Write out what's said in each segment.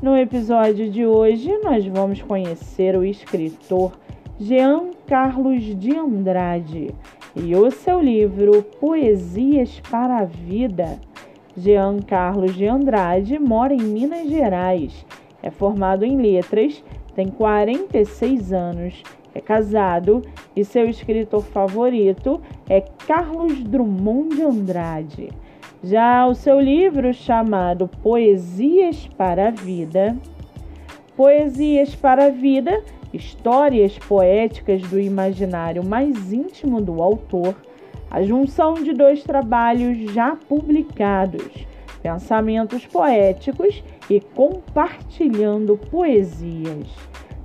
No episódio de hoje, nós vamos conhecer o escritor Jean Carlos de Andrade e o seu livro Poesias para a Vida. Jean Carlos de Andrade mora em Minas Gerais, é formado em letras, tem 46 anos, é casado e seu escritor favorito é Carlos Drummond de Andrade. Já o seu livro chamado Poesias para a Vida, Poesias para a Vida, histórias poéticas do imaginário mais íntimo do autor, a junção de dois trabalhos já publicados, pensamentos poéticos e compartilhando poesias.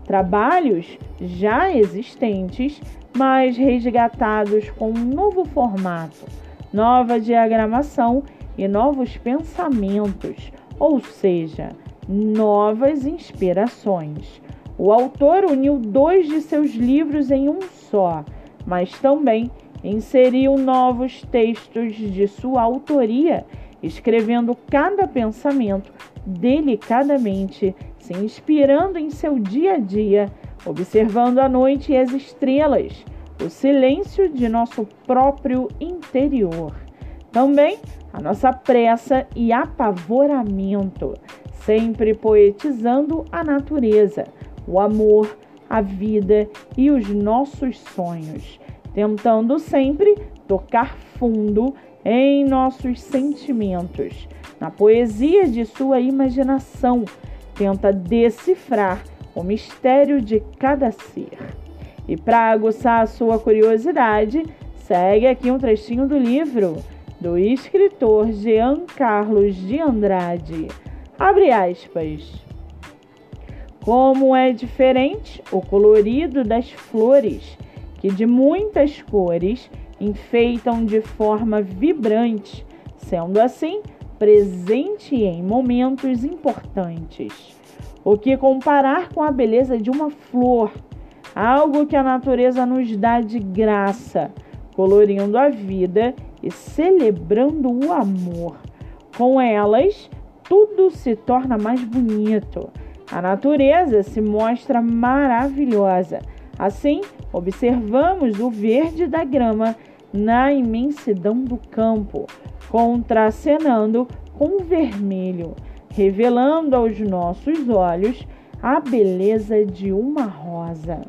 Trabalhos já existentes, mas resgatados com um novo formato nova diagramação e novos pensamentos, ou seja, novas inspirações. O autor uniu dois de seus livros em um só, mas também inseriu novos textos de sua autoria, escrevendo cada pensamento delicadamente, se inspirando em seu dia a dia, observando a noite e as estrelas o silêncio de nosso próprio interior. Também a nossa pressa e apavoramento, sempre poetizando a natureza, o amor, a vida e os nossos sonhos, tentando sempre tocar fundo em nossos sentimentos. Na poesia de sua imaginação, tenta decifrar o mistério de cada ser. E para aguçar a sua curiosidade, segue aqui um trechinho do livro do escritor Jean Carlos de Andrade. Abre aspas. Como é diferente o colorido das flores, que de muitas cores enfeitam de forma vibrante, sendo assim presente em momentos importantes. O que comparar com a beleza de uma flor algo que a natureza nos dá de graça, colorindo a vida e celebrando o amor. Com elas, tudo se torna mais bonito. A natureza se mostra maravilhosa. Assim, observamos o verde da grama na imensidão do campo, contracenando com o vermelho, revelando aos nossos olhos a beleza de uma rosa.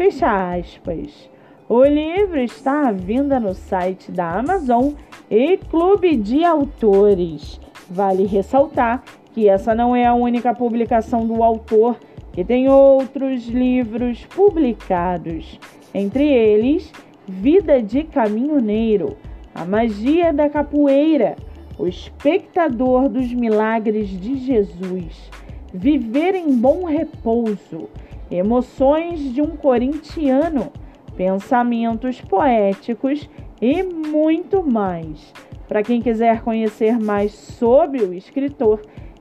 Fecha aspas. O livro está à venda no site da Amazon e Clube de Autores. Vale ressaltar que essa não é a única publicação do autor, que tem outros livros publicados, entre eles Vida de Caminhoneiro, A Magia da Capoeira, O Espectador dos Milagres de Jesus, Viver em Bom Repouso emoções de um corintiano, pensamentos poéticos e muito mais. Para quem quiser conhecer mais sobre o escritor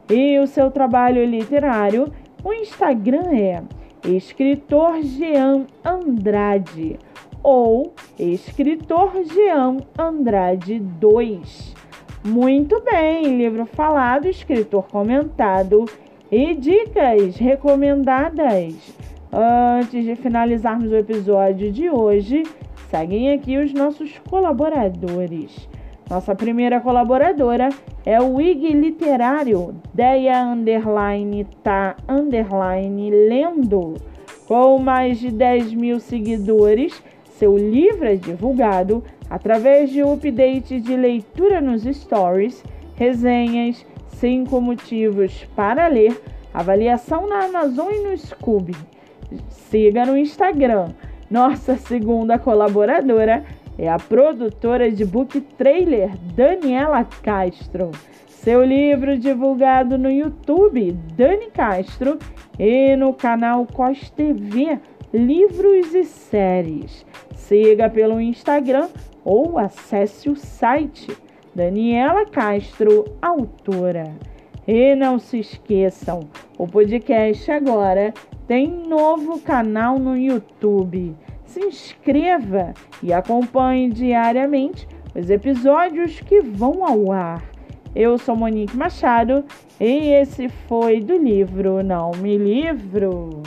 e o seu trabalho literário, o Instagram é Escritor Jean Andrade ou Escritor Jean Andrade 2. Muito bem, livro falado, escritor comentado e dicas recomendadas. Antes de finalizarmos o episódio de hoje, seguem aqui os nossos colaboradores. Nossa primeira colaboradora é o IG Literário, Deia Underline Tá Underline Lendo. Com mais de 10 mil seguidores, seu livro é divulgado através de update de leitura nos stories, resenhas, cinco motivos para ler, avaliação na Amazon e no Scooby. Siga no Instagram. Nossa segunda colaboradora é a produtora de book trailer Daniela Castro. Seu livro divulgado no YouTube Dani Castro e no canal COS TV Livros e Séries. Siga pelo Instagram ou acesse o site Daniela Castro, autora. E não se esqueçam, o podcast agora tem novo canal no YouTube. Se inscreva e acompanhe diariamente os episódios que vão ao ar. Eu sou Monique Machado e esse foi do livro Não Me Livro.